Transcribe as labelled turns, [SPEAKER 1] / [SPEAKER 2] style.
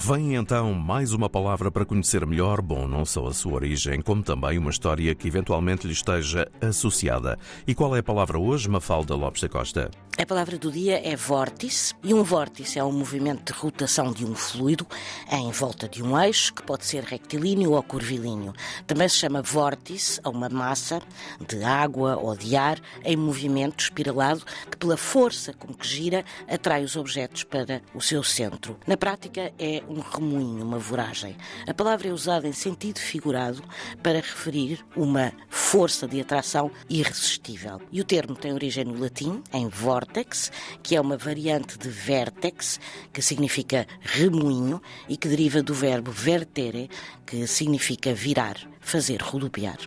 [SPEAKER 1] Vem então mais uma palavra para conhecer melhor, bom, não só a sua origem, como também uma história que eventualmente lhe esteja associada. E qual é a palavra hoje, Mafalda Lopes da Costa?
[SPEAKER 2] A palavra do dia é vórtice, e um vórtice é um movimento de rotação de um fluido em volta de um eixo, que pode ser rectilíneo ou curvilíneo. Também se chama vórtice a uma massa de água ou de ar em movimento espiralado que, pela força com que gira, atrai os objetos para o seu centro. Na prática, é um remoinho, uma voragem. A palavra é usada em sentido figurado para referir uma força de atração irresistível. E o termo tem origem no latim, em vortex, que é uma variante de vertex, que significa remoinho e que deriva do verbo vertere, que significa virar, fazer rodopiar.